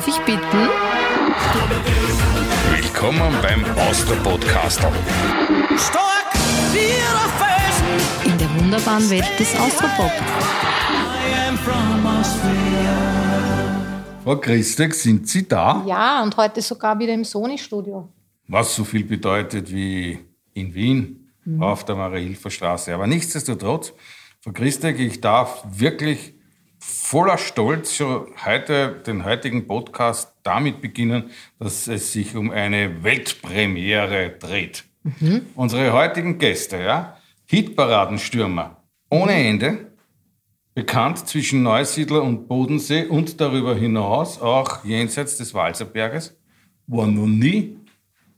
Darf ich bitten? Willkommen beim Austro-Podcast. Stark wie der Felsen, In der wunderbaren Welt des Austropop. I am from Austria. Frau Christek, sind Sie da? Ja, und heute sogar wieder im Sony-Studio. Was so viel bedeutet wie in Wien auf der Marie-Hilfer-Straße. Aber nichtsdestotrotz, Frau Christek, ich darf wirklich voller Stolz schon heute den heutigen Podcast damit beginnen, dass es sich um eine Weltpremiere dreht. Unsere heutigen Gäste, ja, Hitparadenstürmer ohne Ende, bekannt zwischen Neusiedler und Bodensee und darüber hinaus auch jenseits des Walserberges, waren noch nie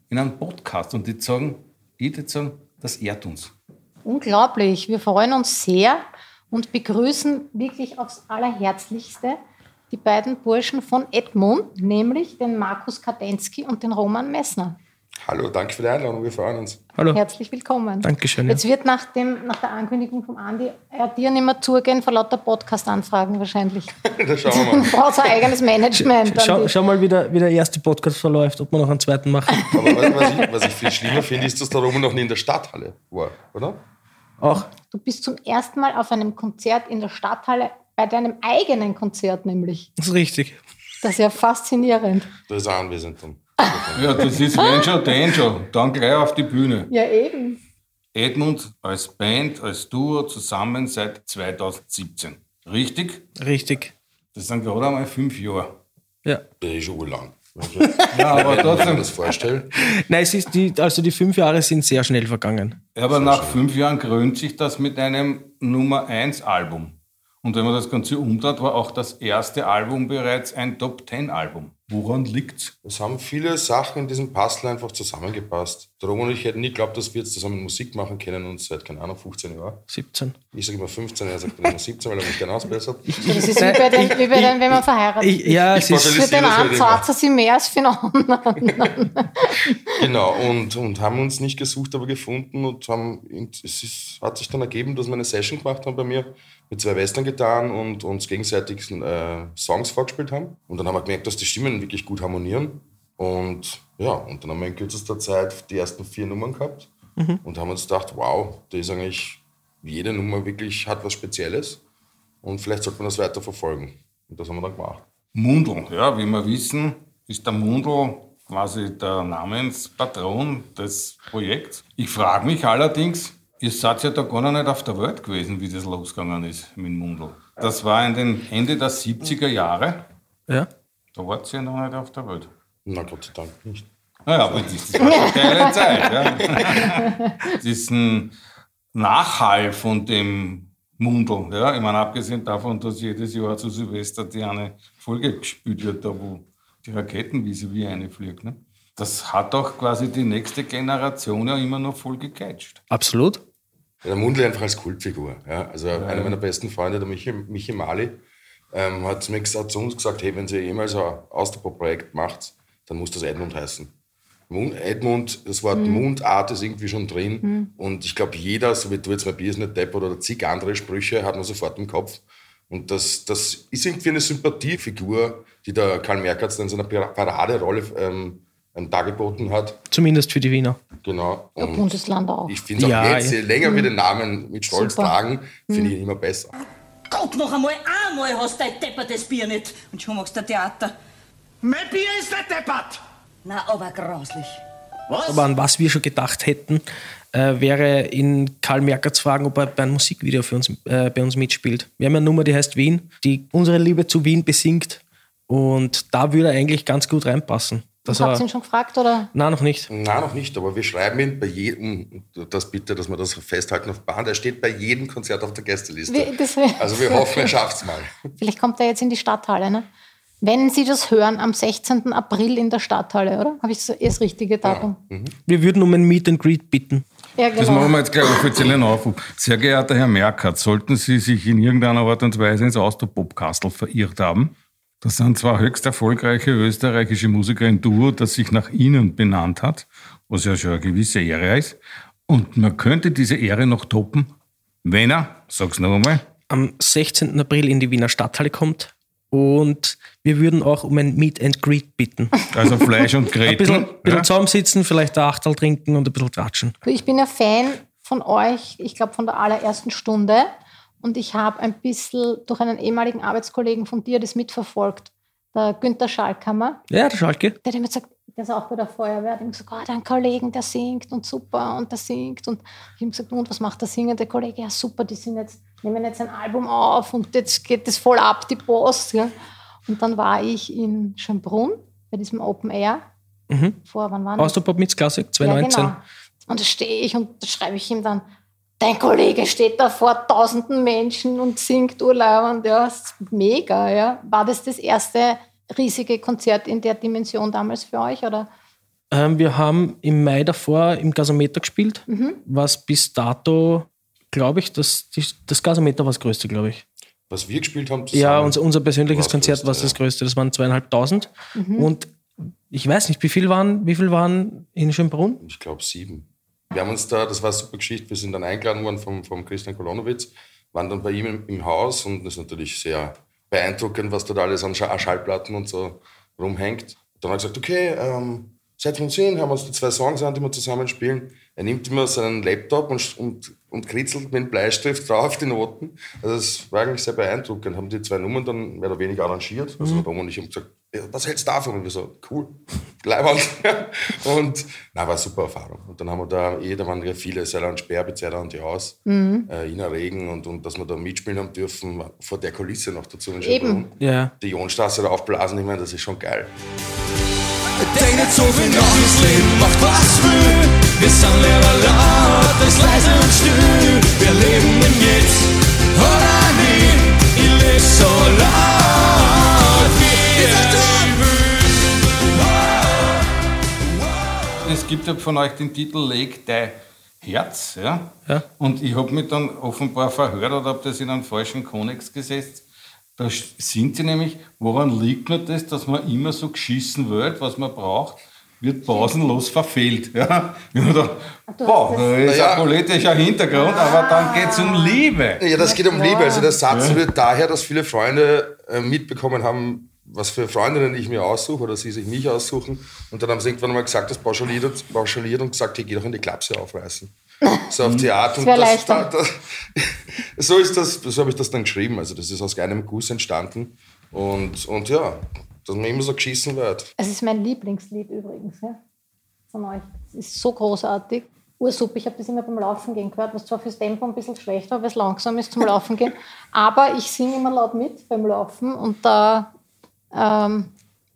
in einem Podcast. Und die sagen, würde sagen, das ehrt uns. Unglaublich. Wir freuen uns sehr und begrüßen wirklich aufs Allerherzlichste die beiden Burschen von Edmund, nämlich den Markus Kadensky und den Roman Messner. Hallo, danke für die Einladung, wir freuen uns. Hallo. Herzlich willkommen. Dankeschön, ja. Jetzt wird nach, dem, nach der Ankündigung vom Andi er dir nicht mehr zugehen vor lauter Podcast-Anfragen wahrscheinlich. da schauen wir Du mal. brauchst ein eigenes Management. Schau, schau mal, wie der, wie der erste Podcast verläuft, ob wir noch einen zweiten machen. Aber was, was, ich, was ich viel schlimmer finde, ist, dass der Roman noch nie in der Stadthalle war, oder? Auch. Du bist zum ersten Mal auf einem Konzert in der Stadthalle, bei deinem eigenen Konzert nämlich. Das ist richtig. Das ist ja faszinierend. Da ist er anwesend dann. Ja, das ist wenn schon, denn schon. Dann gleich auf die Bühne. Ja, eben. Edmund als Band, als Duo zusammen seit 2017. Richtig? Richtig. Das sind gerade einmal fünf Jahre. Ja. Das ist schon lang. Ja, aber Wenn ich mir trotzdem. das vorstelle. Nein, es ist die, also die fünf Jahre sind sehr schnell vergangen. Ja, aber nach fünf Jahren krönt sich das mit einem Nummer 1 Album. Und wenn man das Ganze umdreht, war auch das erste Album bereits ein Top 10 Album. Woran liegt's? Es haben viele Sachen in diesem Puzzle einfach zusammengepasst. Roman und ich hätten nie geglaubt, dass wir jetzt zusammen Musik machen können und seit, keine Ahnung, 15 Jahren. 17. Ich sage immer 15, er sagt immer 17, weil er mich gerne ausbessert. Das ist wie bei den, wie bei den wenn man verheiratet Ich, ist. ja, Ich es ist, Für den einen halt immer. zahlt sie mehr als für den anderen. Genau, und, und haben uns nicht gesucht, aber gefunden und haben, es ist, hat sich dann ergeben, dass wir eine Session gemacht haben bei mir, mit zwei Western getan und uns gegenseitig äh, Songs vorgespielt haben. Und dann haben wir gemerkt, dass die Stimmen wirklich gut harmonieren. Und ja, und dann haben wir in kürzester Zeit die ersten vier Nummern gehabt und haben uns gedacht, wow, das ist eigentlich, jede Nummer wirklich hat was Spezielles und vielleicht sollte man das weiter verfolgen. Und das haben wir dann gemacht. Mundl, ja, wie wir wissen, ist der Mundl quasi der Namenspatron des Projekts. Ich frage mich allerdings, ihr seid ja da gar noch nicht auf der Welt gewesen, wie das losgegangen ist mit Mundl. Das war in den Ende der 70er Jahre. ja. Da wart ihr noch nicht auf der Welt. Na Gott sei Dank nicht. Naja, aber das das war eine geile Zeit. Ja. Das ist ein Nachhall von dem Mundl. Ja. Ich meine, abgesehen davon, dass jedes Jahr zu Silvester die eine Folge gespielt wird, da wo die Raketenwiese wie eine fliegt. Ne? Das hat doch quasi die nächste Generation ja immer noch voll gecatcht. Absolut. Ja, der Mundl einfach als Kultfigur. Ja. Also einer meiner besten Freunde, der Michi, Michi Mali, ähm, hat, zu mir gesagt, zu uns gesagt, hey, wenn ihr jemals ein Austropop-Projekt macht, dann muss das Edmund heißen. Mund, Edmund, das Wort Mundart ist irgendwie schon drin. Und ich glaube, jeder, so wie du jetzt mal Bier ist nicht deppert oder zig andere Sprüche, hat man sofort im Kopf. Und das, das ist irgendwie eine Sympathiefigur, die der Karl Merkatz in seiner Paraderolle ähm, dargeboten hat. Zumindest für die Wiener. Genau. Und Bundesland auch. ich finde es auch Ja, jetzt, ja. je länger wir den Namen mit Stolz Super. tragen, finde ich ihn immer besser. Gott, noch einmal, einmal hast du dein deppertes Bier nicht. Und schon machst du Theater. Mein Bier ist nicht deppert. Na, aber grauslich. Was? Aber an was wir schon gedacht hätten, äh, wäre in Karl Merker zu fragen, ob er bei einem Musikvideo für uns, äh, bei uns mitspielt. Wir haben eine Nummer, die heißt Wien, die unsere Liebe zu Wien besingt. Und da würde er eigentlich ganz gut reinpassen. Das Habt ihr ihn schon gefragt? Oder? nein, noch nicht. Nein, noch nicht, aber wir schreiben ihn bei jedem, das bitte, dass wir das festhalten auf Band, er steht bei jedem Konzert auf der Gästeliste. Wie- das- also wir hoffen, er schafft es mal. Vielleicht kommt er jetzt in die Stadthalle. Ne? Wenn Sie das hören, am 16. April in der Stadthalle, oder? Habe ich so das richtige Datum? Wir würden um ein Meet and Greet bitten. Ja, Das genau. machen wir jetzt gleich offiziellen Aufruf. Sehr geehrter Herr Merkert, sollten Sie sich in irgendeiner Art und Weise ins Austropop-Kastel verirrt haben, das sind zwar höchst erfolgreiche österreichische Musiker im Duo, das sich nach Ihnen benannt hat, was ja schon eine gewisse Ehre ist. Und man könnte diese Ehre noch toppen, wenn er, sag's noch einmal, Am 16. April in die Wiener Stadthalle kommt, und wir würden auch um ein Meet and Greet bitten. Also Fleisch und Ein bisschen, bisschen ja? zusammensitzen, vielleicht ein Achtel trinken und ein bisschen quatschen. Ich bin ja Fan von euch, ich glaube von der allerersten Stunde. Und ich habe ein bisschen durch einen ehemaligen Arbeitskollegen von dir das mitverfolgt, der Günther Schalkammer. Ja, der Schalke. Der hat immer gesagt, der ist auch bei der Feuerwehr, der hat gesagt, oh, dein Kollegen, der singt und super und der singt. Und ich habe gesagt, und was macht der singende Kollege? Ja, super, die sind jetzt, nehmen jetzt ein Album auf und jetzt geht das voll ab, die Post. Ja. Und dann war ich in Schönbrunn bei diesem Open Air. Vor, wann war das? Austropop Mix Classic 2019. Ja, genau. Und da stehe ich und da schreibe ich ihm dann, dein Kollege steht da vor tausenden Menschen und singt Urlaub und ja, ist mega, ja. War das das erste riesige Konzert in der Dimension damals für euch, oder? Ähm, wir haben im Mai davor im Gasometer gespielt, Mhm. was bis dato, glaube ich, das, das Gasometer war das größte, glaube ich. Was wir gespielt haben zusammen. Ja, unser, unser persönliches war Konzert größte, war das ja. größte. Das waren zweieinhalbtausend. Mhm. Und ich weiß nicht, wie viel waren, wie viel waren in Schönbrunn? Ich glaube sieben. Wir haben uns da, das war eine super Geschichte, wir sind dann eingeladen worden vom, vom Christian Kolonowitz, waren dann bei ihm im, im Haus und das ist natürlich sehr beeindruckend, was dort alles an Scha- Schallplatten und so rumhängt. Dann hat er gesagt, okay, ähm, seid wir uns hin, haben uns die zwei Songs an, die wir zusammen spielen. Er nimmt immer seinen Laptop und, und, und kritzelt mit dem Bleistift drauf die Noten. Also das war eigentlich sehr beeindruckend. Haben die zwei Nummern dann mehr oder weniger arrangiert. Also der Baum und ich haben gesagt, was hältst du davon? Und wir so, cool, Leibwand. und na, war eine super Erfahrung. Und dann haben wir da, eh, da waren ja viele, Seiler und und die Haus, äh, Ina Regen und, und dass wir da mitspielen haben dürfen, vor der Kulisse noch dazu. in Eben. Ja. Die Ionstraße da aufblasen, ich meine, das ist schon geil. Denk nicht so viel nach, das Leben macht was will. Wir sind lieber laut als leise und still. Wir leben im Jetzt oder nie. Ich lebe so laut, gibt ja von euch den Titel Leg dein Herz. Ja? Ja. Und ich habe mich dann offenbar verhört oder habe das in einen falschen Kontext gesetzt. Da sind sie nämlich, woran liegt nur das, dass man immer so geschissen wird, was man braucht, wird pausenlos verfehlt. Ja? Ich hab mir gedacht, wow, da ist Naja. ein politischer Hintergrund, aber dann geht es um Liebe. Ja, das geht um. Liebe. Also der Satz rührt daher, dass viele Freunde äh, mitbekommen haben, was für Freundinnen ich mir aussuche oder sie sich mich aussuchen. Und dann haben sie irgendwann mal gesagt, das pauschaliert, und- pauschaliert und gesagt, ich geh doch in die Klapse aufreißen. So auf die Art. Und das, da, da, so ist das, so habe ich das dann geschrieben. Also das ist aus einem Guss entstanden. Und, und ja, dass man immer so geschissen wird. Es ist mein Lieblingslied übrigens ja, von euch. Es ist so großartig. Ursuper, ich habe das immer beim Laufen gehen gehört, was zwar fürs Tempo ein bisschen schlecht war, weil es langsam ist zum Laufen gehen. Aber ich singe immer laut mit beim Laufen und da ähm,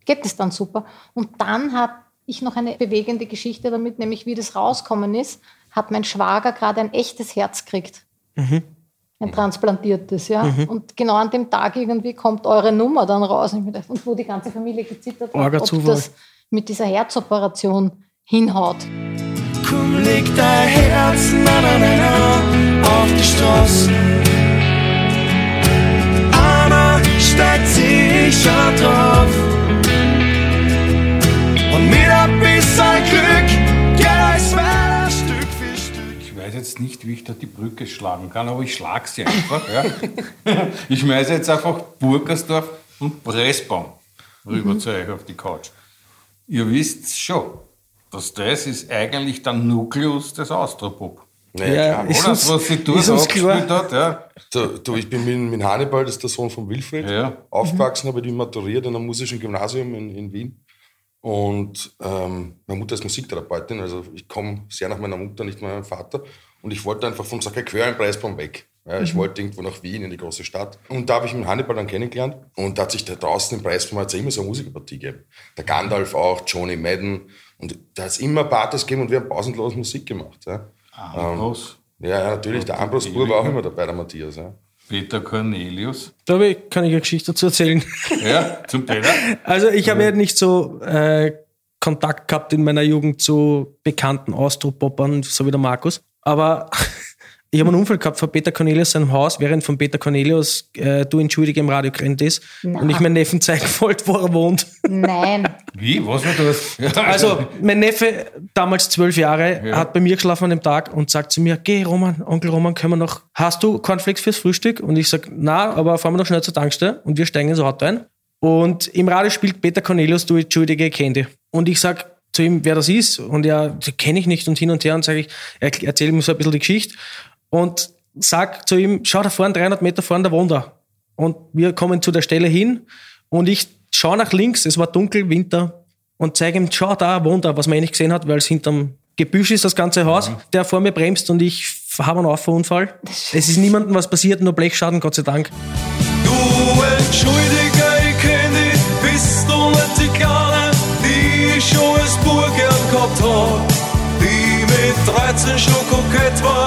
geht es dann super. Und dann habe ich noch eine bewegende Geschichte damit, nämlich wie das rauskommen ist, hat mein Schwager gerade ein echtes Herz gekriegt. Ein transplantiertes, ja. Und genau an dem Tag irgendwie kommt eure Nummer dann raus. Und, wo die ganze Familie gezittert hat, ob Zufall. das mit dieser Herzoperation hinhaut. Komm, leg dein Herz, na, na, na, na, auf die Straße. Anna steigt sicher drauf. Und mit ein bisschen Glück geht alles weiter Stück für Stück. Ich weiß jetzt nicht, wie ich da die Brücke schlagen kann, aber ich schlage sie einfach. ja. Ich schmeiße jetzt einfach Burgersdorf und Pressbaum rüber zu euch auf die Couch. Ihr wisst schon, dass das ist eigentlich der Nukleus des Austropop. Naja, Ja, klar. ist uns- Was sich dort abgespielt hat. Ja. Du, du, ich bin mit, mit Hannibal, das ist der Sohn von Wilfried, Ja. aufgewachsen, habe ich maturiert an einem musischen Gymnasium in, in Wien. Und ähm, meine Mutter ist Musiktherapeutin, also ich komme sehr nach meiner Mutter, nicht meinem Vater. Und ich wollte einfach vom Sacré-Cœur in Preisbaum weg. Ja, ich wollte irgendwo nach Wien, in die große Stadt. Und da habe ich mit Hannibal dann kennengelernt. Und da hat sich da draußen im Preisbaum hat's immer so eine Musikerpartie gegeben. Der Gandalf auch, Johnny Madden. Und da hat es immer Partys gegeben und wir haben pausenlos Musik gemacht. Ja, Ambros, ja, ja natürlich, der Ambros Bur war auch immer dabei, der Matthias. Ja. Peter Cornelius. Da kann ich eine Geschichte dazu erzählen. Ja, zum Peter. Also ich habe ja nicht so äh, Kontakt gehabt in meiner Jugend zu bekannten Austropoppern, so wie der Markus. Aber Ich habe einen Unfall gehabt vor Peter Cornelius seinem Haus, während von Peter Cornelius äh, Du entschuldige im Radio gerannt ist Na. und ich meinen Neffen zeigen wollte, wo er wohnt. Nein. Wie? Was war das? Ja, Also, mein Neffe, damals zwölf Jahre, hat bei mir geschlafen an dem Tag und sagt zu mir, geh Roman, Onkel Roman, können wir noch, hast du Cornflakes fürs Frühstück? Und ich sag, na, aber fahren wir noch schnell zur Tankstelle und wir steigen ins Auto ein. Und im Radio spielt Peter Cornelius, du entschuldige, kennt Und ich sag zu ihm, wer das ist. Und er, kenne ich nicht und hin und her und sage ich, er erzähle ihm so ein bisschen die Geschichte und sag zu ihm, schau da vorne, 300 Meter vorne, da wohnt er. Und wir kommen zu der Stelle hin und ich schaue nach links, es war dunkel, Winter, und zeige ihm, schau da, wohnt er, was man eh nicht gesehen hat, weil es hinterm Gebüsch ist, das ganze Haus, der vor mir bremst und ich habe einen Auffahrunfall. Es ist niemandem was passiert, nur Blechschaden, Gott sei Dank. Du entschuldige, ich kenn dich, bist du nicht die Kleine, die ich schon als Bub gern gehabt hab. Die mit 13 schon kokett war,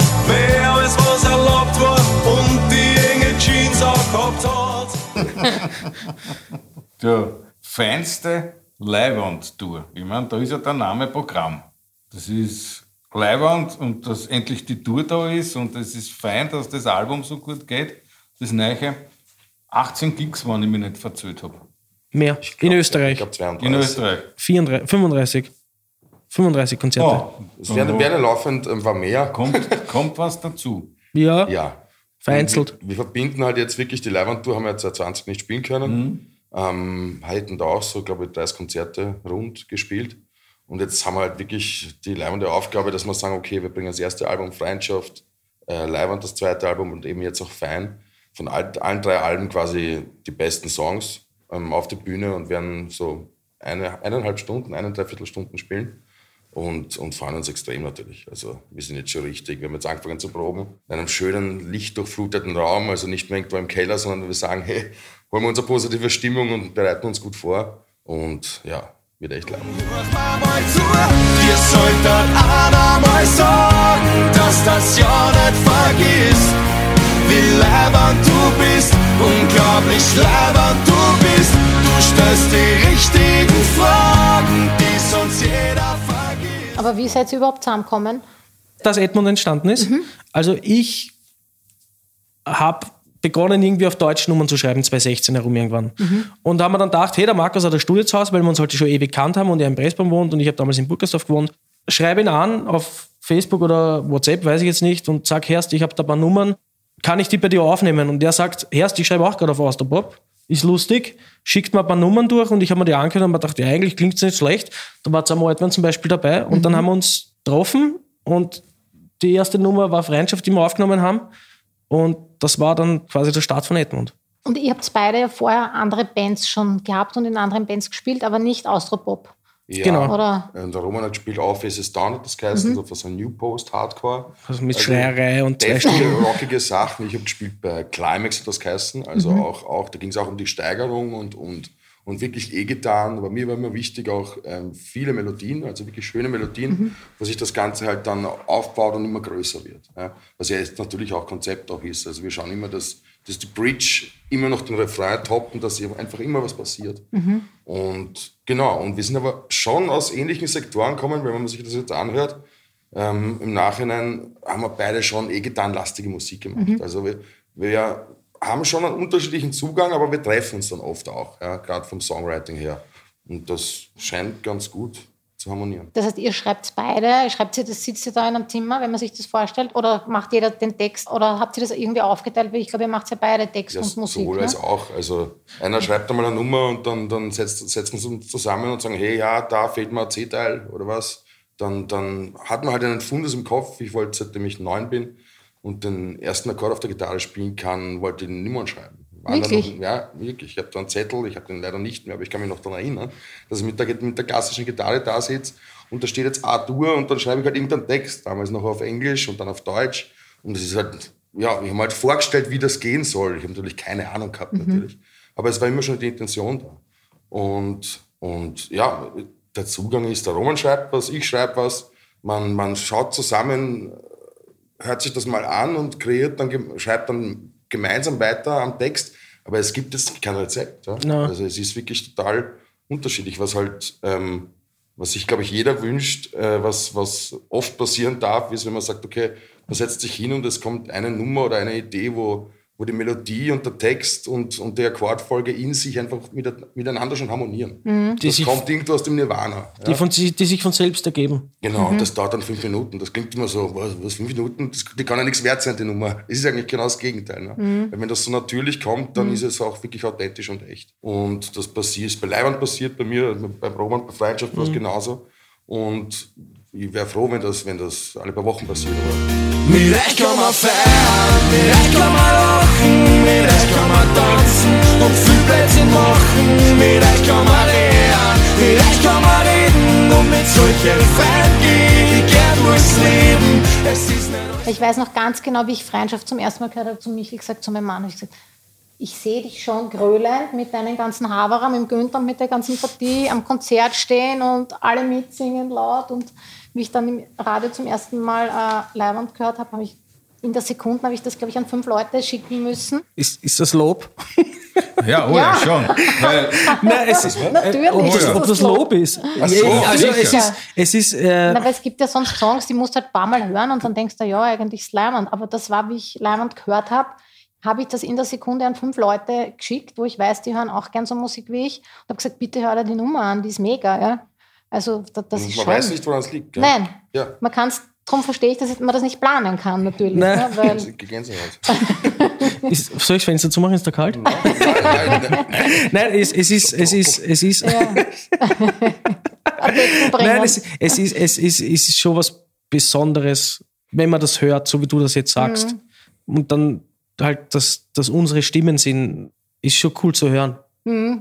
gehabt hat. Der feinste Leihwand-Tour. Ich meine, da ist ja der Name Programm. Das ist Leihwand und dass endlich die Tour da ist und es ist fein, dass das Album so gut geht. Das Neue. 18 Gigs, wenn ich mich nicht verzählt habe. Mehr. in Österreich. Ich glaube 32. In Österreich. 34, 35. 35 Konzerte. Oh, Es werden, werden laufend ähm, war mehr. kommt, kommt was dazu. Ja, Ja. Vereinzelt. Wir verbinden halt jetzt wirklich die Leihwandtour, haben wir jetzt seit 20 nicht spielen können. Ähm, hätten da auch so, glaube ich, 30 Konzerte rund gespielt. Und jetzt haben wir halt wirklich die leibende Aufgabe, dass wir sagen, okay, wir bringen das erste Album Freundschaft, äh, Leihwand das zweite Album und eben jetzt auch Fein. Von all, allen drei Alben quasi die besten Songs ähm, auf die Bühne und werden so eine, eineinhalb Stunden, eine, dreiviertel Stunden spielen und, und freuen uns extrem natürlich. Also wir sind jetzt schon richtig, wir haben jetzt angefangen zu proben, in einem schönen, lichtdurchfluteten Raum, also nicht mehr irgendwo im Keller, sondern wir sagen, hey, holen wir unsere positive Stimmung und bereiten uns gut vor und ja, wird echt zu, dir solltet einer mal sagen, dass das ja nicht vergisst. Wie leibend du bist, unglaublich leibend du bist. Du stellst die richtigen Fragen, die. Aber wie seid ihr überhaupt zusammengekommen? dass Edmund entstanden ist. Also ich habe begonnen, irgendwie auf Deutsch Nummern zu schreiben, 2016 herum irgendwann. Und da haben wir dann gedacht, hey, der Markus hat ein Hause, weil wir uns halt schon ewig kannt haben und er in Pressbaum wohnt und ich habe damals in Burgersdorf gewohnt. Schreibe ihn an auf Facebook oder WhatsApp, weiß ich jetzt nicht, und sag, Herst, ich habe da ein paar Nummern, kann ich die bei dir aufnehmen? Und der sagt, Herst, ich schreibe auch gerade auf Austropop, ist lustig, schickt mir ein paar Nummern durch und ich habe mir die angehört und mir gedacht, ja, eigentlich klingt es nicht schlecht. Da war Sam Altmann zum Beispiel dabei und dann haben wir uns getroffen und die erste Nummer war Freundschaft, die wir aufgenommen haben. Und das war dann quasi der Start von Edmund. Und ihr habt beide ja vorher andere Bands schon gehabt und in anderen Bands gespielt, aber nicht Austropop. Ja, Genau. Oder? Und der Roman hat gespielt auf Es ist Down, hat das geheißen, so so ein New Post Hardcore. Also mit Schreierei und zwei deftige, rockige Sachen. Ich habe gespielt bei Climax, hat das geheißen. Also Mhm. auch, auch, da ging es auch um die Steigerung und, und, und wirklich E-Gitarren. Aber mir war immer wichtig auch ähm, viele Melodien, also wirklich schöne Melodien, Mhm. wo sich das Ganze halt dann aufbaut und immer größer wird. Ja. Was ja jetzt natürlich auch Konzept auch ist. Also wir schauen immer, dass, dass die Bridge immer noch den Refrain toppen, dass einfach immer was passiert. Und genau, und wir sind aber schon aus ähnlichen Sektoren gekommen, wenn man sich das jetzt anhört. Ähm, Im Nachhinein haben wir beide schon eh gitarrenlastige Musik gemacht. Also wir, wir haben schon einen unterschiedlichen Zugang, aber wir treffen uns dann oft auch, ja, gerade vom Songwriting her. Und das scheint ganz gut zu harmonieren. Das heißt, ihr schreibt beide, schreibt ihr das, sitzt ihr da in einem Zimmer, wenn man sich das vorstellt, oder macht jeder den Text, oder habt ihr das irgendwie aufgeteilt? Weil ich glaube, ihr macht ja beide Text Ja, und Musik. sowohl Ne? als auch. Also einer schreibt einmal eine Nummer und dann, dann setzt, setzen wir uns zusammen und sagen, hey, ja, da fehlt mir ein C-Teil oder was. Dann, dann hat man halt einen Fundus im Kopf. Ich wollte, seitdem ich neun bin und den ersten Akkord auf der Gitarre spielen kann, wollte ich niemand schreiben. Wirklich? Noch, ja, wirklich. Ich habe da einen Zettel, ich habe den leider nicht mehr, aber ich kann mich noch daran erinnern, dass ich mit der, mit der klassischen Gitarre da sitze und da steht jetzt A-Dur und dann schreibe ich halt irgendeinen Text, damals noch auf Englisch und dann auf Deutsch. Und das ist halt, ja, ich habe mir halt vorgestellt, wie das gehen soll. Ich habe natürlich keine Ahnung gehabt, natürlich. Aber es war immer schon die Intention da. Und, und ja, der Zugang ist, der Roman schreibt was, ich schreibe was, man, man schaut zusammen, hört sich das mal an und kreiert dann, schreibt dann gemeinsam weiter am Text. Aber es gibt jetzt kein Rezept. Ja? Ja. Also es ist wirklich total unterschiedlich, was halt, ähm, was sich, glaube ich, jeder wünscht, äh, was, was oft passieren darf, ist, wenn man sagt, okay, Man setzt sich hin und es kommt eine Nummer oder eine Idee, wo, wo die Melodie und der Text und, und die Akkordfolge in sich einfach mit, miteinander schon harmonieren. Die Das sich- kommt irgendwo aus dem Nirvana. Die, von, sich- die sich von selbst ergeben. Genau, das dauert dann fünf Minuten. Das klingt immer so, was, was fünf Minuten? Das, die kann ja nichts wert sein, die Nummer. Es ist eigentlich genau das Gegenteil. Ne? Weil wenn das so natürlich kommt, dann ist es auch wirklich authentisch und echt. Und das passiert, ist bei Leiband passiert, bei mir, beim Roman, bei Freundschaft war es genauso. Und ich wäre froh, wenn das, wenn das alle paar Wochen passiert. Aber Mit euch kann man feiern, mit euch kann man lachen, mit euch kann man tanzen und viel Blödsinn machen. Mit euch kann man lernen, mit euch kann man reden und mit solchen Feiern geh ich gern durchs Leben. Es ist Ich weiß noch ganz genau, wie ich Freundschaft zum ersten Mal gehört habe, zu Michi gesagt, zu meinem Mann, habe ich gesagt, ich sehe dich schon grölend mit deinen ganzen Haberer, mit dem Günther, mit der ganzen Partie am Konzert stehen und alle mitsingen laut. Und wie ich dann im Radio zum ersten Mal äh, Leihwand gehört habe, habe ich in der Sekunde habe ich das, glaube ich, an fünf Leute schicken müssen. Ist, ist das Lob? Ja, oh ja, Ja. schon. Weil, Nein, es ist, Natürlich ob, ist das, ob das Lob. Ist. so, Ja, also es ist, es ist äh, Na, weil es gibt ja sonst Songs, die musst du halt ein paar Mal hören und dann denkst du, ja, eigentlich ist Leimand. Aber das war, wie ich Leimand gehört habe, habe ich das in der Sekunde an fünf Leute geschickt, wo ich weiß, die hören auch gern so Musik wie ich. Und habe gesagt, bitte hör dir die Nummer an, die ist mega. Ja? Also da- das ist man schon... weiß nicht, woran es liegt. gell? Nein, Ja. man kann es, darum verstehe ich, dass man das nicht planen kann natürlich. Nein. Ne? Weil, Gänsehaut. ist, soll ich das Fenster zumachen? Ist da kalt? nein, nein, nein. Nein, es, es ist, es ist, es ist, ja. Bringen. nein, es, es ist, es ist, es ist schon was Besonderes, wenn man das hört, so wie du das jetzt sagst. Und dann halt, dass, dass unsere Stimmen sind, ist schon cool zu hören.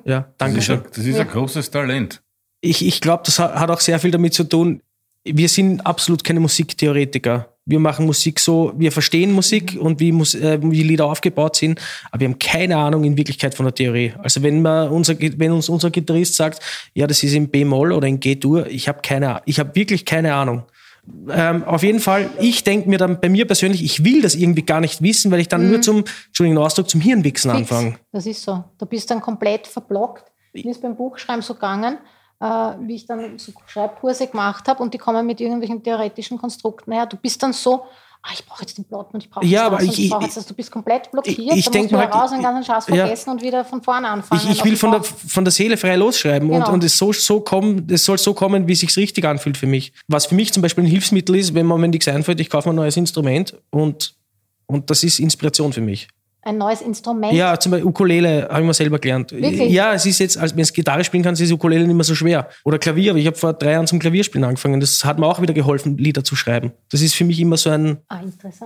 Ja, danke das ist, schön. ein, das ist ein großes Talent. Ich, ich glaube, das hat auch sehr viel damit zu tun. Wir sind absolut keine Musiktheoretiker. Wir machen Musik so, wir verstehen Musik und wie, Mus äh, wie Lieder aufgebaut sind, aber wir haben keine Ahnung in Wirklichkeit von der Theorie. Also wenn, man unser, wenn uns unser Gitarrist sagt, ja, das ist in B-Moll oder in G-Dur, ich habe keine Ahnung. Ich habe wirklich keine Ahnung. Ähm, auf jeden Fall, ich denke mir dann bei mir persönlich, ich will das irgendwie gar nicht wissen, weil ich dann nur zum, Entschuldigung, Ausdruck, zum Hirnwichsen Fix. anfange. Das ist so. Du bist dann komplett verblockt. Mir ist beim Buchschreiben so gegangen, wie ich dann so Schreibkurse gemacht habe und die kommen mit irgendwelchen theoretischen Konstrukten her. Du bist dann so, ah, ich brauche jetzt den Plot und ich brauche Ja, aber das und ich- ich, brauche ich- jetzt das. Du bist komplett blockiert. ich denk musst du halt, raus, den ganzen Schatz ja. vergessen und wieder von vorne anfangen. Ich, ich Also will von der, von der Seele frei losschreiben und, Genau. und es, so, so kommen, es soll so kommen, wie es sich richtig anfühlt für mich. Was für mich zum Beispiel ein Hilfsmittel ist, wenn mir nichts einfällt, ich kaufe mir ein neues Instrument und, und das ist Inspiration für mich. Ein neues Instrument. Ja, zum Beispiel Ukulele habe ich mir selber gelernt. Wirklich? Ja, es ist jetzt, als wenn es Gitarre spielen kann, ist Ukulele nicht mehr so schwer. Oder Klavier, ich habe vor drei Jahren zum Klavierspielen angefangen. Das hat mir auch wieder geholfen, Lieder zu schreiben. Das ist für mich immer so eine Ah.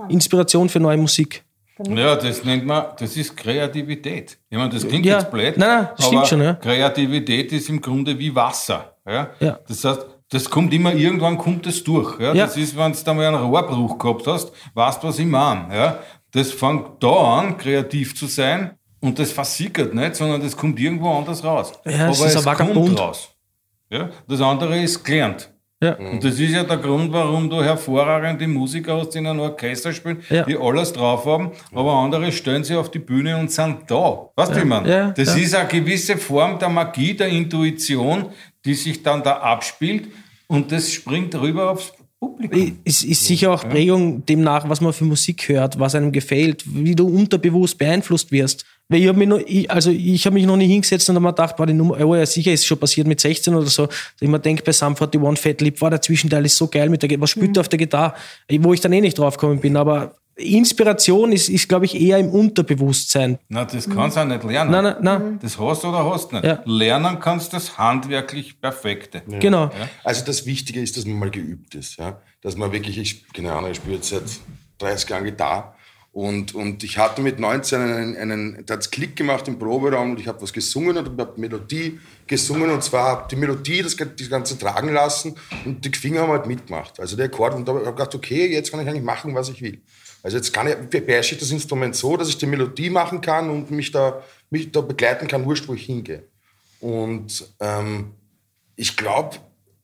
Inspiration für neue Musik. Ja, das nennt man, das ist Kreativität. Ich meine, das klingt Ja. jetzt blöd, Nein, nein, das aber stimmt schon, ja. Kreativität ist im Grunde wie Wasser. Ja? Ja. Das heißt, das kommt immer, irgendwann kommt es durch. Ja? Ja. Das ist, wenn du da mal einen Rohrbruch gehabt hast, weißt du, was ich meine. Ja? Das fängt da an, kreativ zu sein und das versickert nicht, sondern das kommt irgendwo anders raus. Ja, Aber es kommt Vagabund. raus. Ja? Das andere ist gelernt. Ja. Und das ist ja der Grund, warum du hervorragende Musiker hast, die in einem Orchester spielen, Ja. die alles drauf haben, aber andere stellen sich auf die Bühne und sind da. Weißt du, ich meine? Ja, Das ist eine gewisse Form der Magie, der Intuition, die sich dann da abspielt und das springt rüber aufs Publikum. Es ist sicher auch Prägung demnach, was man für Musik hört, was einem gefällt, wie du unterbewusst beeinflusst wirst. Weil ich habe mich noch, ich, also ich habe mich noch nie hingesetzt und habe mir gedacht, boah, die Nummer, oh ja, sicher ist schon passiert mit 16 oder so. Ich mir denke, bei Sum 41 Fat Lip, war der Zwischenteil ist so geil mit der, was spielt der auf der Gitarre, wo ich dann eh nicht drauf gekommen bin. Aber Inspiration ist, ist glaube ich, eher im Unterbewusstsein. Na, das kannst du auch nicht lernen. Nein, nein, nein. Das hast du oder hast du nicht. Ja. Lernen kannst du das handwerklich Perfekte. Genau. Also das Wichtige ist, dass man mal geübt ist. Ja? Dass man wirklich, ich, keine Ahnung, ich spiele jetzt seit 30 Jahren Gitarre und, und ich hatte mit 19 einen, einen da hat's Klick gemacht im Proberaum und ich habe was gesungen und habe Melodie gesungen und zwar die Melodie, das, das Ganze tragen lassen und die Finger haben halt mitgemacht. Also der Akkord und da habe ich gedacht, okay, jetzt kann ich eigentlich machen, was ich will. Also jetzt kann ich, beherrsche ich das Instrument so, dass ich die Melodie machen kann und mich da, mich da begleiten kann, wurscht, wo ich hingehe. Und ähm, ich glaube,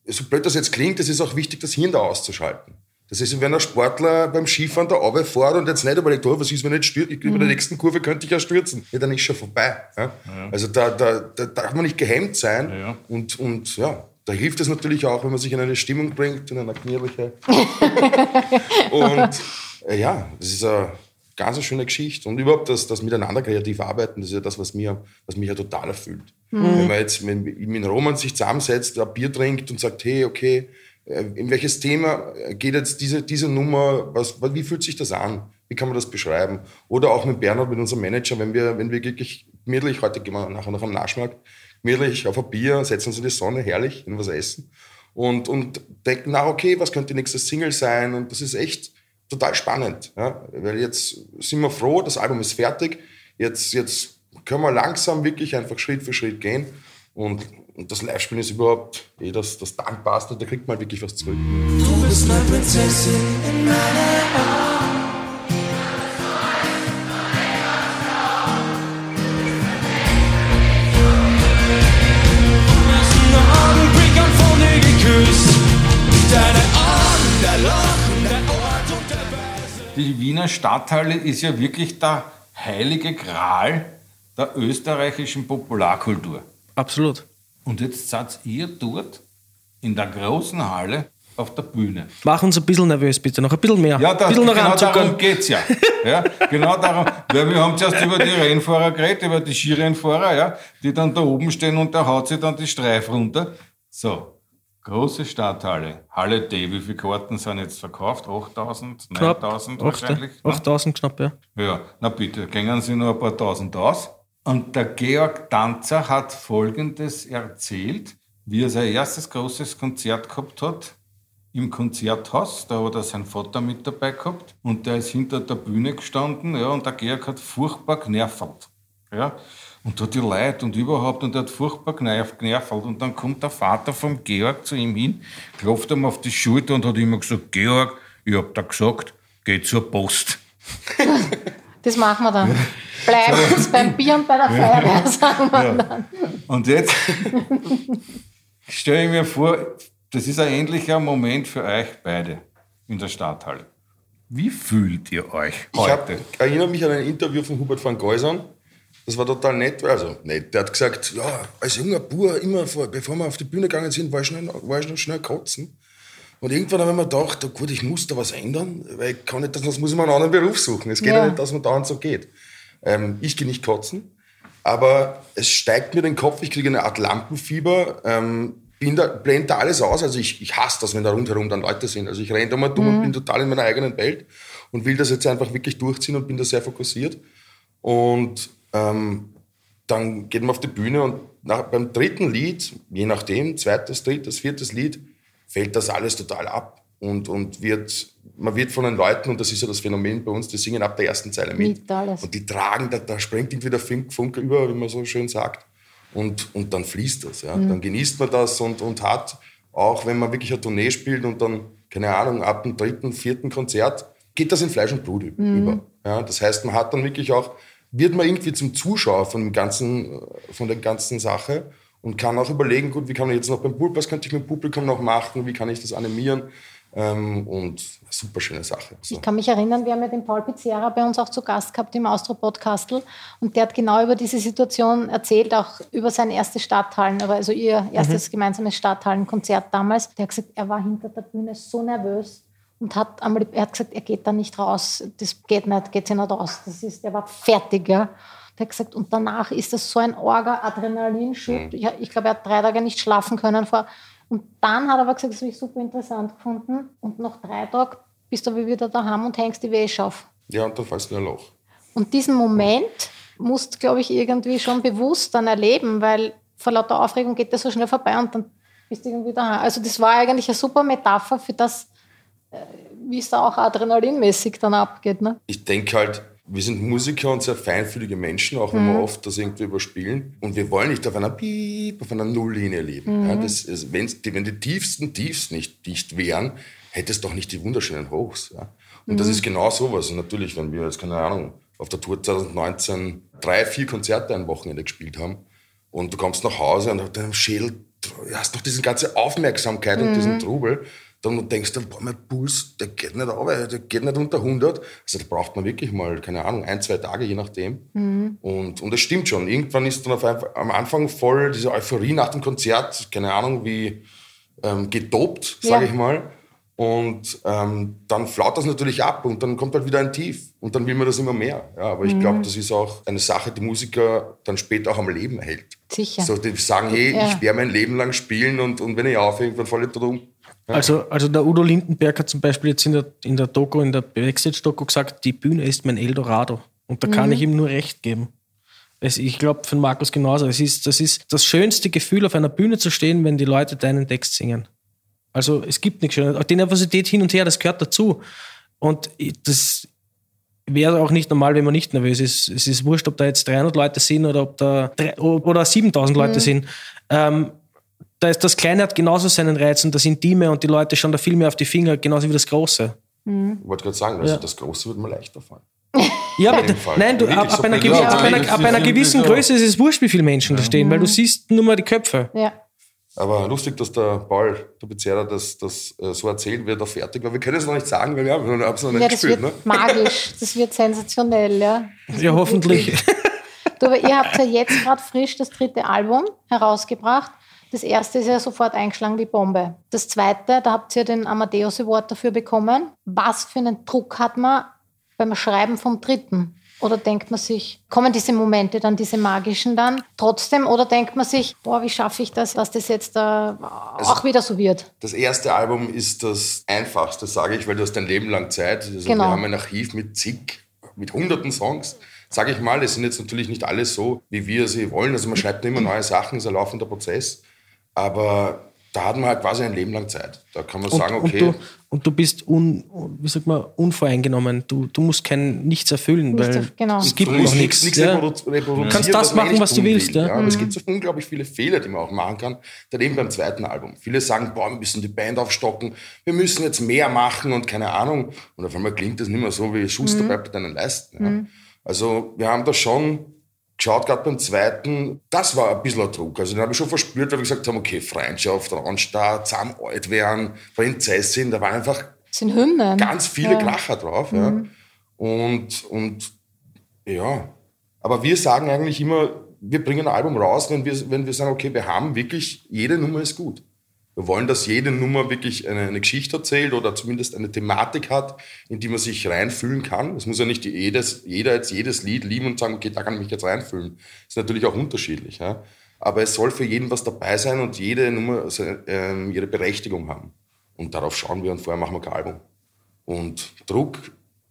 so blöd das jetzt klingt, es ist auch wichtig, das Hirn da auszuschalten. Das ist, wenn ein Sportler beim Skifahren da runterfährt und jetzt nicht überlegt, oh, was ist, wenn ich stürze? Ich, Über der nächsten Kurve könnte ich ja stürzen. Ja, dann ist schon vorbei. Ja? Also da, da, da darf man nicht gehemmt sein. Ja. Und, und ja, da hilft es natürlich auch, wenn man sich in eine Stimmung bringt, in eine knierliche. und ja, das ist eine ganz eine schöne Geschichte. Und überhaupt das, das Miteinander kreativ arbeiten, das ist ja das, was, mir, was mich ja total erfüllt. Wenn man jetzt wenn, mit Roman sich zusammensetzt, ein Bier trinkt und sagt, hey, okay, äh, in welches Thema geht jetzt diese, diese Nummer, was, wie fühlt sich das an? Wie kann man das beschreiben? Oder auch mit Bernhard, mit unserem Manager, wenn wir, wenn wir wirklich gemütlich, heute gehen wir nachher noch am Naschmarkt, gemütlich auf ein Bier, setzen uns in die Sonne, herrlich, in was essen und, und denken nach, okay, was könnte die nächste Single sein? Und das ist echt total spannend. Ja? Weil jetzt sind wir froh, das Album ist fertig. Jetzt, jetzt können wir langsam wirklich einfach Schritt für Schritt gehen. Und, und das Live-Spielen ist überhaupt eh das, das Dankbarste, da kriegt man wirklich was zurück. Du bist meine Prinzessin in meiner Augenblick Die Wiener Stadthalle ist ja wirklich der heilige Gral der österreichischen Popularkultur. Absolut. Und jetzt seid ihr dort in der großen Halle auf der Bühne. Mach uns ein bisschen nervös, bitte. Noch ein bisschen mehr. Ja, da, ein bisschen genau darum geht es ja. ja. Genau darum. Weil wir haben zuerst über die Rennfahrer geredet, über die Skirennfahrer, ja, die dann da oben stehen und da haut sich dann die Streif runter. So, große Stadthalle. Halle D. Wie viele Karten sind jetzt verkauft? 8000, Knapp. 9000 Acht- wahrscheinlich? ne? 8000 knapp, ja. Ja, na bitte, gingen Sie nur ein paar tausend aus. Und der Georg Danzer hat Folgendes erzählt, wie er sein erstes großes Konzert gehabt hat im Konzerthaus. Da hat er seinen Vater mit dabei gehabt und der ist hinter der Bühne gestanden ja, und der Georg hat furchtbar genervt. Ja. Und da die Leute und überhaupt und er hat furchtbar genervt. Und dann kommt der Vater vom Georg zu ihm hin, klopft ihm auf die Schulter und hat immer gesagt, Georg, ich hab da gesagt, geh zur Post. Das machen wir dann. Bleiben uns beim Bier und bei der Feuerwehr, sagen wir dann. Und jetzt stelle ich mir vor, das ist ein ähnlicher Moment für euch beide in der Stadthalle. Wie fühlt ihr euch Ich hab, heute? erinnere mich an ein Interview von Hubert van Geusern. Das war total nett. Also nett. Der hat gesagt, ja, als junger Bur, immer vor, bevor wir auf die Bühne gegangen sind, war ich, schnell, war ich noch schnell kotzen. Und irgendwann habe ich mir gedacht, oh gut, ich muss da was ändern, weil ich kann nicht, sonst muss ich mir einen anderen Beruf suchen. Es geht ja, Ja. nicht, dass man dauernd so geht. Ähm, ich gehe nicht kotzen, aber es steigt mir den Kopf, ich kriege eine Art Lampenfieber, ähm, bin da, blende da alles aus. Also ich, ich hasse das, wenn da rundherum dann Leute sind. Also ich renne da mal dumm und bin total in meiner eigenen Welt und will das jetzt einfach wirklich durchziehen und bin da sehr fokussiert. Und ähm, dann geht man auf die Bühne und nach, beim dritten Lied, je nachdem, zweites, drittes, viertes Lied, fällt das alles total ab. Und, und wird, man wird von den Leuten, und das ist ja das Phänomen bei uns, die singen ab der ersten Zeile mit. Mit alles. Und die tragen, da, da springt irgendwie der Funk- Funke über, wie man so schön sagt. Und, und dann fließt das. Ja. Dann genießt man das und, und hat, auch wenn man wirklich eine Tournee spielt und dann, keine Ahnung, ab dem dritten, vierten Konzert, geht das in Fleisch und Blut über. Ja. Das heißt, man hat dann wirklich auch, wird man irgendwie zum Zuschauer von, dem ganzen, äh, von der ganzen Sache und kann auch überlegen, gut, wie kann ich jetzt noch beim Publikum, was könnte ich mit dem Publikum noch machen, wie kann ich das animieren. Ähm, und super schöne Sache. So. Ich kann mich erinnern, wir haben ja den Paul Pizzerra bei uns auch zu Gast gehabt im Austro-Podcastel und der hat genau über diese Situation erzählt, auch über sein erstes Stadthallen, also ihr erstes gemeinsames Stadthallenkonzert damals. Der hat gesagt, er war hinter der Bühne so nervös und hat einmal, er hat gesagt, er geht da nicht raus, das geht nicht, geht sich nicht raus. Das ist, der war fertig, ja. Der hat gesagt, und danach ist das so ein Orga-Adrenalinschub. Ja, ich glaube, er hat drei Tage nicht schlafen können vor. Und dann hat er aber gesagt, das habe ich super interessant gefunden. Und nach drei Tagen bist du aber wieder daheim und hängst die Wäsche auf. Ja, und dann fällst du in ein Loch. Und diesen Moment musst du, glaube ich, irgendwie schon bewusst dann erleben, weil vor lauter Aufregung geht das so schnell vorbei und dann bist du irgendwie daheim. Also das war eigentlich eine super Metapher für das, wie es da auch adrenalinmäßig dann abgeht. Ne? ich denke halt, wir sind Musiker und sehr feinfühlige Menschen, auch wenn wir oft das irgendwie überspielen. Und wir wollen nicht auf einer Piep, auf einer Nulllinie leben. Ja, das ist, wenn die tiefsten Tiefs nicht dicht wären, hätte es doch nicht die wunderschönen Hochs. Ja? Und das ist genau sowas. Und natürlich, wenn wir jetzt, keine Ahnung, auf der Tour 2019 drei, vier Konzerte ein Wochenende gespielt haben und du kommst nach Hause und auf deinem Schädel hast noch diese ganze Aufmerksamkeit und diesen Trubel, dann denkst du, boah, mein Puls, der geht nicht auf, der geht nicht unter 100. Also da braucht man wirklich mal, keine Ahnung, ein, zwei Tage, je nachdem. Und, und das stimmt schon. Irgendwann ist dann auf einmal, am Anfang voll diese Euphorie nach dem Konzert, keine Ahnung, wie ähm, gedopt, sage Ja. ich mal. Und ähm, dann flaut das natürlich ab und dann kommt halt wieder ein Tief. Und dann will man das immer mehr. Ja, aber ich Mhm. glaube, das ist auch eine Sache, die Musiker dann später auch am Leben hält. Sicher. So, die sagen, hey, Ja. ich werde mein Leben lang spielen und, und wenn ich aufhänge, dann falle ich tot um. Also, also der Udo Lindenberg hat zum Beispiel jetzt in der, in der Doku, in der Backstage-Doku gesagt, die Bühne ist mein Eldorado. Und da kann Mhm. ich ihm nur recht geben. Es, ich glaube, von Markus genauso. Es ist, das ist das schönste Gefühl, auf einer Bühne zu stehen, wenn die Leute deinen Text singen. Also es gibt nichts Schönes. Die Nervosität hin und her, das gehört dazu. Und das wäre auch nicht normal, wenn man nicht nervös ist. Es ist wurscht, ob da jetzt 300 Leute sind oder ob da drei- oder 7000 Leute sind. Ähm, da ist das Kleine hat genauso seinen Reiz und das Intime und die Leute schauen da viel mehr auf die Finger, genauso wie das Große. Ich wollte gerade sagen, also Ja. das Große wird mir leichter fallen. Ja, aber nein, du, ab, ab, so einer, gewissen, Ja, ab, einer, das ab ist einer gewissen. Größe ist es wurscht, wie viele Menschen da stehen, weil du siehst nur mal die Köpfe. Ja. Aber lustig, dass der Paul, der Bezerrer, das, das äh, so erzählt, wie er da fertig war. Wir können es noch nicht sagen, weil wir haben es noch nicht ja, das gespielt. wird Ne? magisch, das wird sensationell, ja. Ja, hoffentlich. Du, aber ihr habt ja jetzt gerade frisch das dritte Album herausgebracht. Das erste ist ja sofort eingeschlagen wie Bombe. Das zweite, da habt ihr den Amadeus Award dafür bekommen. Was für einen Druck hat man beim Schreiben vom dritten? Oder denkt man sich, kommen diese Momente dann, diese magischen dann trotzdem? Oder denkt man sich, boah, wie schaffe ich das, dass das jetzt da Also auch wieder so wird? Das erste Album ist das einfachste, sage ich, weil du hast dein Leben lang Zeit. Also Genau. Wir haben ein Archiv mit zig, mit hunderten Songs. Sage ich mal, es sind jetzt natürlich nicht alle so, wie wir sie wollen. Also man schreibt immer neue Sachen, ist ein laufender Prozess. Aber da hat man halt quasi ein Leben lang Zeit. Da kann man Und, sagen, und, okay, du, und du bist un, wie sagt man, unvoreingenommen. Du, du musst kein nichts erfüllen, Nichts weil genau. es gibt du noch musst nichts. nichts Ja. reproduzieren. Kannst das machen, eigentlich was du willst, will. ja. Ja, aber es gibt so unglaublich viele Fehler, die man auch machen kann. Dann eben beim zweiten Album. Viele sagen, boah, wir müssen die Band aufstocken, wir müssen jetzt mehr machen und keine Ahnung. Und auf einmal klingt das nicht mehr so wie Schuster bleibt bei deinen Leisten. Ja. Also wir haben da schon geschaut, gerade beim zweiten, das war ein bisschen ein Druck. Also den habe ich schon verspürt, weil wir gesagt haben, okay, Freundschaft, Randstadt, zusammen alt werden, Prinzessin, da waren einfach sind Hymnen. ganz viele Ja. Kracher drauf. Ja. Und, und ja, aber wir sagen eigentlich immer, wir bringen ein Album raus, wenn wir, wenn wir sagen, okay, wir haben wirklich, jede Nummer ist gut. Wir wollen, dass jede Nummer wirklich eine, eine Geschichte erzählt oder zumindest eine Thematik hat, in die man sich reinfühlen kann. Es muss ja nicht jedes, jeder jetzt jedes Lied lieben und sagen, okay, da kann ich mich jetzt reinfühlen. Das ist natürlich auch unterschiedlich. Ja? Aber es soll für jeden was dabei sein und jede Nummer se- ähm, ihre Berechtigung haben. Und darauf schauen wir und vorher machen wir kein Album. Und Druck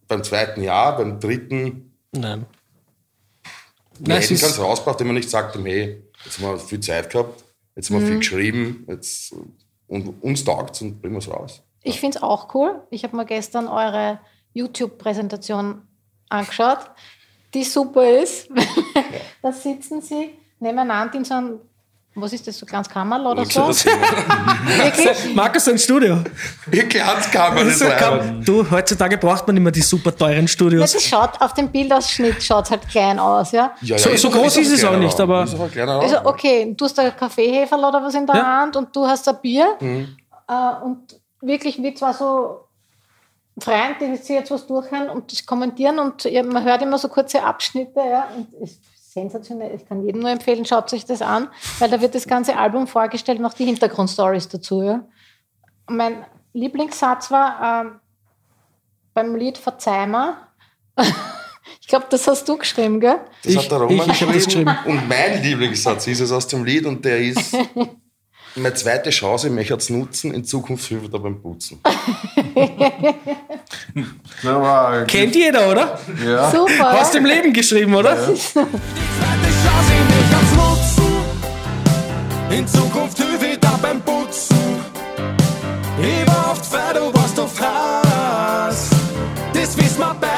beim zweiten Jahr, beim dritten, Nein. wir Nein, hätten ganz rausgebracht, wenn wir nicht sagt, hey, jetzt haben wir viel Zeit gehabt, jetzt haben wir viel geschrieben, jetzt, und uns taugt und bringen wir es raus. Ich finde es auch cool. Ich habe mir gestern eure YouTube-Präsentation angeschaut, die super ist. da sitzen sie nebeneinander in so einem, was ist das, so ein kleines Kammerl oder so? Wirklich? Markus, ein Studio. Ihr Glanzkammer, das war Du, heutzutage braucht man immer die super teuren Ja, Studios. das schaut auf dem Bildausschnitt schaut halt klein aus, ja. ja, So- so ein- groß ist es auch nicht, aber- Ist auch kleiner. Also okay, du hast ein Kaffeeheferl oder was in der Ja. Hand und du hast ein Bier Mhm. äh, und wirklich wie zwar so Freunde, die sich jetzt was durchhören und das kommentieren und ja, man hört immer so kurze Abschnitte, ja, und es ist sensationell. Ich kann jedem nur empfehlen, schaut euch das an, weil da wird das ganze Album vorgestellt und auch die Hintergrundstories dazu. Ja. Mein Lieblingssatz war ähm, beim Lied Verzeih mir. ich glaube, das hast du geschrieben, gell? Das Ich- hat der Roman ich- ich geschrieben. Und mein Lieblingssatz ist es aus dem Lied und der ist, meine zweite Chance, ich möchte es nutzen, in Zukunft hilft er beim Putzen. Kennt jeder, oder? ja. Super. Aus dem Leben geschrieben, oder? Zweite Chance, ich mich ganz nutzen. In Zukunft hilf ich da beim Putzen. Ich war oft du warst oft Hass. Das wissen wir beide,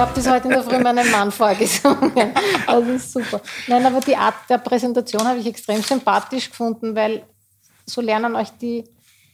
habe das heute in der Früh meinem Mann vorgesungen. Das ist super. Nein, aber die Art der Präsentation habe ich extrem sympathisch gefunden, weil so lernen euch die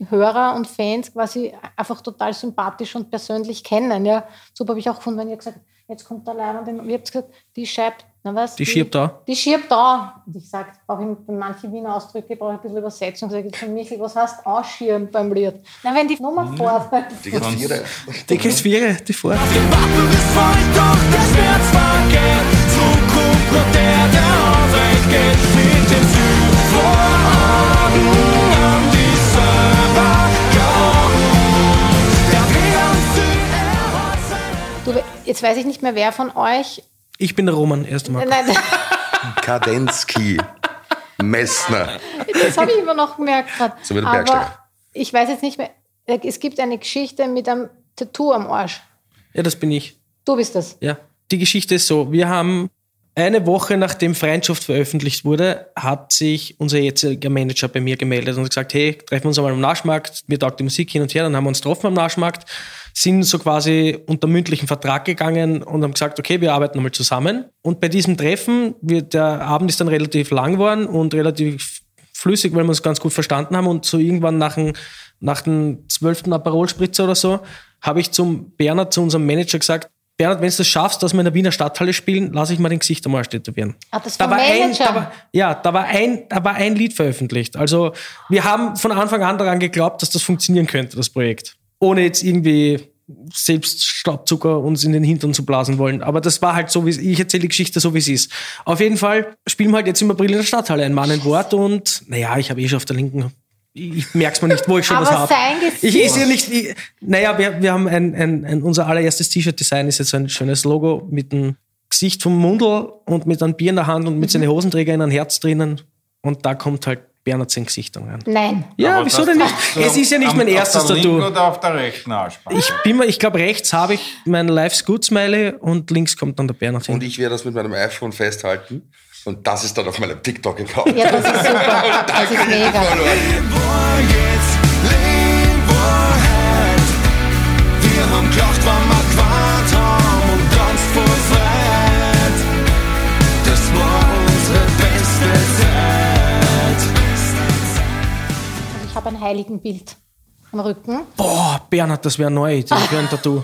Hörer und Fans quasi einfach total sympathisch und persönlich kennen. Ja. Super habe ich auch gefunden, wenn ihr gesagt habt, jetzt kommt der Leihwand, und ihr habt gesagt, die schreibt, na was? Die schiebt da. Die schiebt da. Und ich sage, auch in manche Wiener Ausdrücke brauche ich ein bisschen Übersetzung. Sag ich zu Michael, was heißt ausschieren beim Lied? Na, wenn die Nummer vorfällt. Die geht vier. Die Viere, die vor. Die Waffen ist voll, doch das wird's vergehen. Zukunft nur der, der aufrecht geht. Mit dem Süd voran. an die Server kommt. Der Weg am Süden, er hat seine Du, jetzt weiß ich nicht mehr, wer von euch. Ich bin der Roman, erst einmal. Nein, Kadensky. Messner. das habe ich immer noch gemerkt gerade. So wie der Aber Bergsteiger. ich weiß jetzt nicht mehr. Es gibt eine Geschichte mit einem Tattoo am Arsch. Ja, das bin ich. Du bist das. Ja. Die Geschichte ist so, wir haben eine Woche nachdem Freundschaft veröffentlicht wurde, hat sich unser jetziger Manager bei mir gemeldet und gesagt, hey, treffen wir uns einmal am Naschmarkt, mir taugt die Musik hin und her, dann haben wir uns getroffen am Naschmarkt, sind so quasi unter mündlichen Vertrag gegangen und haben gesagt, okay, wir arbeiten einmal zusammen. Und bei diesem Treffen, wir, der Abend ist dann relativ lang geworden und relativ flüssig, weil wir uns ganz gut verstanden haben und so irgendwann nach dem, nach dem 12. Aperol-Spritzer oder so, habe ich zum Bernhard, zu unserem Manager gesagt, Bernhard, wenn du das schaffst, dass wir in der Wiener Stadthalle spielen, lasse ich mal den Gesicht einmal tätowieren. Ah, das Da war ein, da war, ja, da war, ein, da war ein Lied veröffentlicht. Also wir haben von Anfang an daran geglaubt, dass das funktionieren könnte, das Projekt. Ohne jetzt irgendwie selbst Staubzucker uns in den Hintern zu blasen wollen. Aber das war halt so, wie ich erzähle die Geschichte so, wie sie ist. Auf jeden Fall spielen wir halt jetzt im April in der Stadthalle ein Mann ein Wort und naja, ich habe eh schon auf der linken ich merk's mir nicht, wo ich schon Aber was habe. Ich ist ja nicht. Ich, naja, wir, wir haben ein, ein, ein, unser allererstes T-Shirt-Design ist jetzt ein schönes Logo mit dem Gesicht vom Mundel und mit einem Bier in der Hand und mit seinen Hosenträger in einem Herz drinnen. Und da kommt halt Bernhard sein Gesicht rein. Nein. Ja, Aber wieso denn nicht? Es ist ja nicht am- mein erstes auf der linken Tattoo. oder auf der rechten Arschbacke? Ich bin mir, ich glaube, rechts habe ich mein Life's Good Smiley und links kommt dann der Bernhard hin. Und ich werde das mit meinem iPhone festhalten. Und das ist dann auf meinem TikTok-Account. Ja, das ist super. Das ist mega. Habe ein Heiligenbild am Rücken. Boah, Bernhard, das wäre neu. Das wäre ein Tattoo.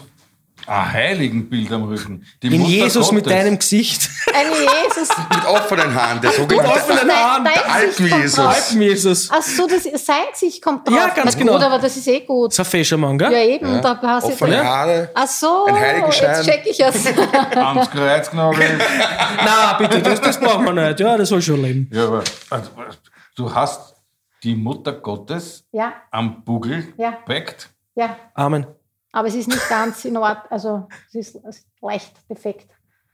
Ein Heiligenbild am Rücken. Die In Mutter Jesus mit Gottes. deinem Gesicht. Ein Jesus. Mit offenen Haaren. Der so Mit offenen Haaren. Dein Alten Gesicht kommt Jesus. drauf. Alpen-Jesus. Ach so, das, sein Gesicht kommt drauf. Ja, ganz Na genau. Gut, aber das ist eh gut. Das ist ein Fischermann, gell? Ja, eben. Da hast du Offene Haare. Ach so, Ein Heiligenschein. jetzt check ich es. Ans Kreuz genagelt. Na, bitte, das, das brauchen wir nicht. Ja, das soll schon leben. Ja, aber also, du hast die Mutter Gottes ja, am Bugel Ja. gepackt. ja. Amen. Aber es ist nicht ganz in Ordnung. Also, es ist, es ist leicht defekt.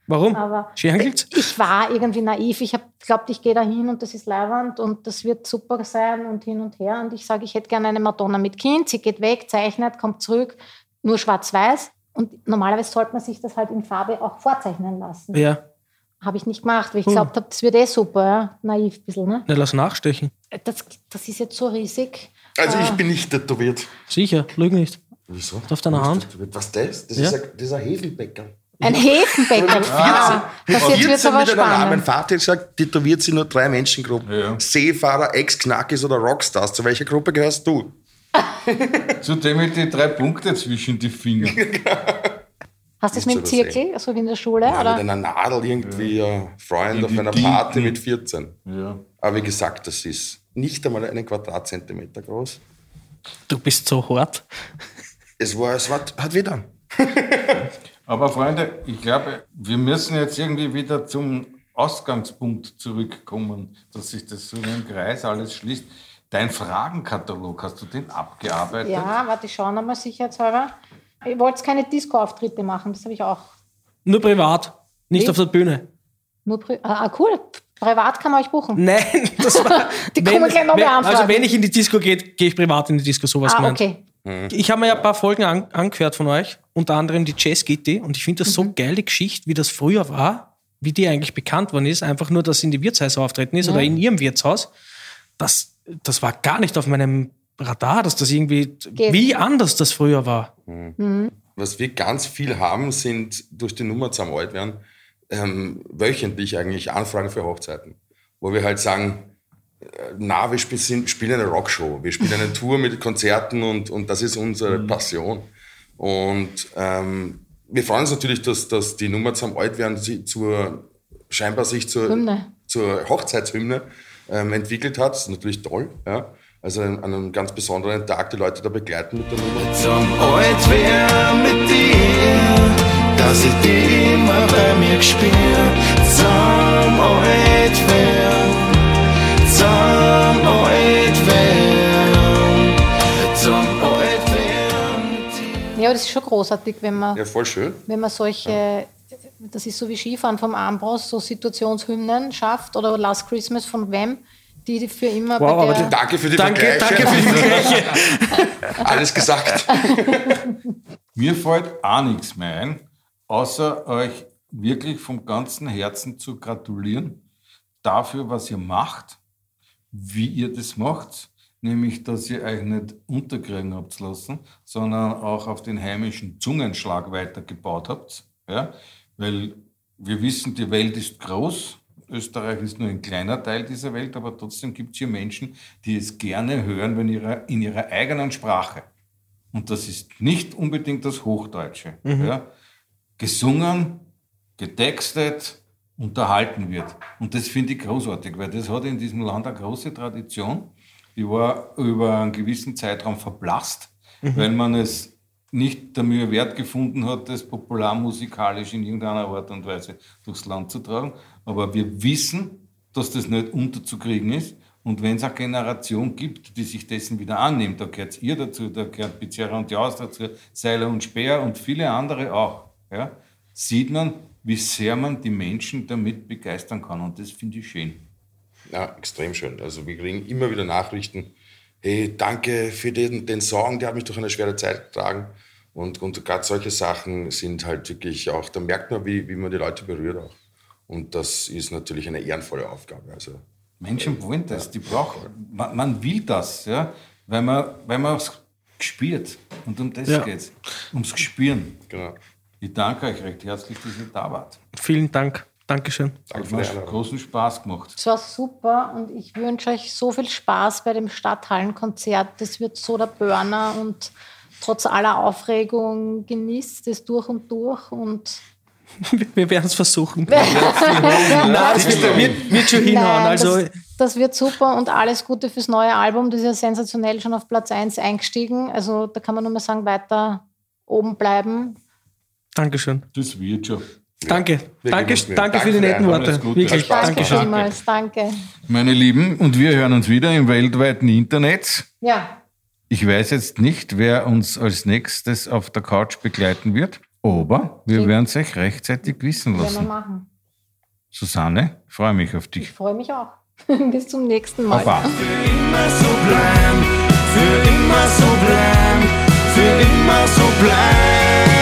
Warum? Aber ich war irgendwie naiv. Ich habe glaubt, ich gehe da hin und das ist Leihwand und das wird super sein und hin und her. Und ich sage, ich hätte gerne eine Madonna mit Kind. Sie geht weg, zeichnet, kommt zurück, nur schwarz-weiß. Und normalerweise sollte man sich das halt in Farbe auch vorzeichnen lassen. Ja. Habe ich nicht gemacht, weil ich gesagt habe, das wird eh super. Ja? Naiv ein bisschen. Ne? Na, lass nachstechen. Das, das ist jetzt so riesig. Also Ah. ich bin nicht tätowiert. Sicher, lüg nicht. Wieso? Auf deiner Hand? Was das? Das, Ja. ist, ein, das ist ein Hefenbäcker. Ein Hefenbäcker. Ah, das jetzt wird aber mit Namen. Mein spannend. Vater hat gesagt, tätowiert sie nur drei Menschengruppen. Ja. Seefahrer, Ex-Knackis oder Rockstars. Zu welcher Gruppe gehörst du? Zudem mit die drei Punkte zwischen die Finger. Hast du es mit dem Zirkel, so wie in der Schule? Ja, mit oder? einer Nadel irgendwie ein Freund auf einer. Party mit 14. Ja. Aber wie gesagt, das ist nicht einmal einen Quadratzentimeter groß. Du bist so hart. Es war, es war, hat wieder. Aber Freunde, ich glaube, wir müssen jetzt irgendwie wieder zum Ausgangspunkt zurückkommen, dass sich das so in einem Kreis alles schließt. Dein Fragenkatalog, hast du den abgearbeitet? Ja, warte, ich schaue nochmal sicherheitshalber. Ich wollte keine Disco-Auftritte machen, das habe ich auch. Nur privat, nicht Wie? auf der Bühne. Nur pri ah, ah, cool. Privat kann man euch buchen. Nein, das war. Die kommen gleich noch wenn, beantworten. Also, wenn ich in die Disco gehe, gehe ich privat in die Disco, sowas Ah, gemeint. okay. Ich habe mir ja ein paar Folgen an, angehört von euch, unter anderem die Jazz Gitti, und ich finde das Mhm. so geile Geschichte, wie das früher war, wie die eigentlich bekannt worden ist, einfach nur, dass sie in die Wirtshäuser auftreten ist oder in ihrem Wirtshaus. Das, das war gar nicht auf meinem Radar, dass das irgendwie, Geht. wie anders das früher war. Was wir ganz viel haben, sind durch die Nummer zum alt werden, ähm, wöchentlich eigentlich Anfragen für Hochzeiten. Wo wir halt sagen, äh, na, wir spielen, spielen eine Rockshow, wir spielen eine Tour mit Konzerten und, und das ist unsere Passion. Und ähm, wir freuen uns natürlich, dass, dass die Nummer zum alt werden sie zur, scheinbar sich zur, Hymne. zur Hochzeitshymne ähm, entwickelt hat. Das ist natürlich toll. Ja? also an einem ganz besonderen Tag die Leute da begleiten mit der Nummer. Zum alt mit dir, dass ich dich immer bei mir gespür. Zum alt zum alt zum alt mit dir. Ja, das ist schon großartig, wenn man, ja, voll schön. Wenn man solche... Ja das ist so wie Skifahren vom Armbrust, so Situationshymnen schafft oder Last Christmas von Wem die für immer Wow, bei aber der, Danke für die Danke, Vergleiche. danke für die Vergleiche. Alles gesagt. Mir fällt auch nichts mehr ein, außer euch wirklich vom ganzen Herzen zu gratulieren dafür, was ihr macht, wie ihr das macht, nämlich, dass ihr euch nicht unterkriegen habt lassen, sondern auch auf den heimischen Zungenschlag weitergebaut habt. Ja? Weil wir wissen, die Welt ist groß. Österreich ist nur ein kleiner Teil dieser Welt, aber trotzdem gibt es hier Menschen, die es gerne hören, wenn ihre, in ihrer eigenen Sprache. Und das ist nicht unbedingt das Hochdeutsche. Ja? Gesungen, getextet, unterhalten wird. Und das finde ich großartig, weil das hat in diesem Land eine große Tradition. Die war über einen gewissen Zeitraum verblasst, weil man es nicht der Mühe wert gefunden hat, das popularmusikalisch in irgendeiner Art und Weise durchs Land zu tragen. Aber wir wissen, dass das nicht unterzukriegen ist. Und wenn es eine Generation gibt, die sich dessen wieder annimmt, da gehört ihr dazu, da gehört Pizzeria und Jaus dazu, Seiler und Speer und viele andere auch, ja, sieht man, wie sehr man die Menschen damit begeistern kann. Und das finde ich schön. Ja, extrem schön. Also wir kriegen immer wieder Nachrichten. Hey, danke für den, den Song, der hat mich durch eine schwere Zeit getragen. Und, und gerade solche Sachen sind halt wirklich auch, da merkt man, wie, wie man die Leute berührt auch. Und das ist natürlich eine ehrenvolle Aufgabe. Also Menschen wollen das, die brauchen, man, man will das, ja, weil man, weil man es spürt. Und um das Ja. geht's, ums Gespüren. genau. Ich danke euch recht herzlich, dass ihr da wart. Vielen Dank. Dankeschön. Danke Hat mir großen Spaß gemacht. Es war super und ich wünsche euch so viel Spaß bei dem Stadthallenkonzert. Das wird so der Burner und trotz aller Aufregung genießt es durch und durch und Wir werden es versuchen. Nein, das wird, wird, wird schon hinhauen. Nein, Also, das, das wird super und alles Gute fürs neue Album. Das ist ja sensationell schon auf Platz 1 eingestiegen. Also da kann man nur mal sagen, weiter oben bleiben. Dankeschön. Das wird schon. Danke. wir Danke, danke für Danke die für die netten. Worte. Wirklich. Spaß Danke vielmals, danke. Meine Lieben, und wir hören uns wieder im weltweiten Internet. Ja, Ich weiß jetzt nicht, wer uns als nächstes auf der Couch begleiten wird, aber wir werden es euch rechtzeitig wissen werden wir lassen. machen. Susanne, freue mich auf Ich dich. freue mich auch. Bis zum nächsten Mal. Baba. immer so bleiben, für immer so bleiben, für immer so bleiben.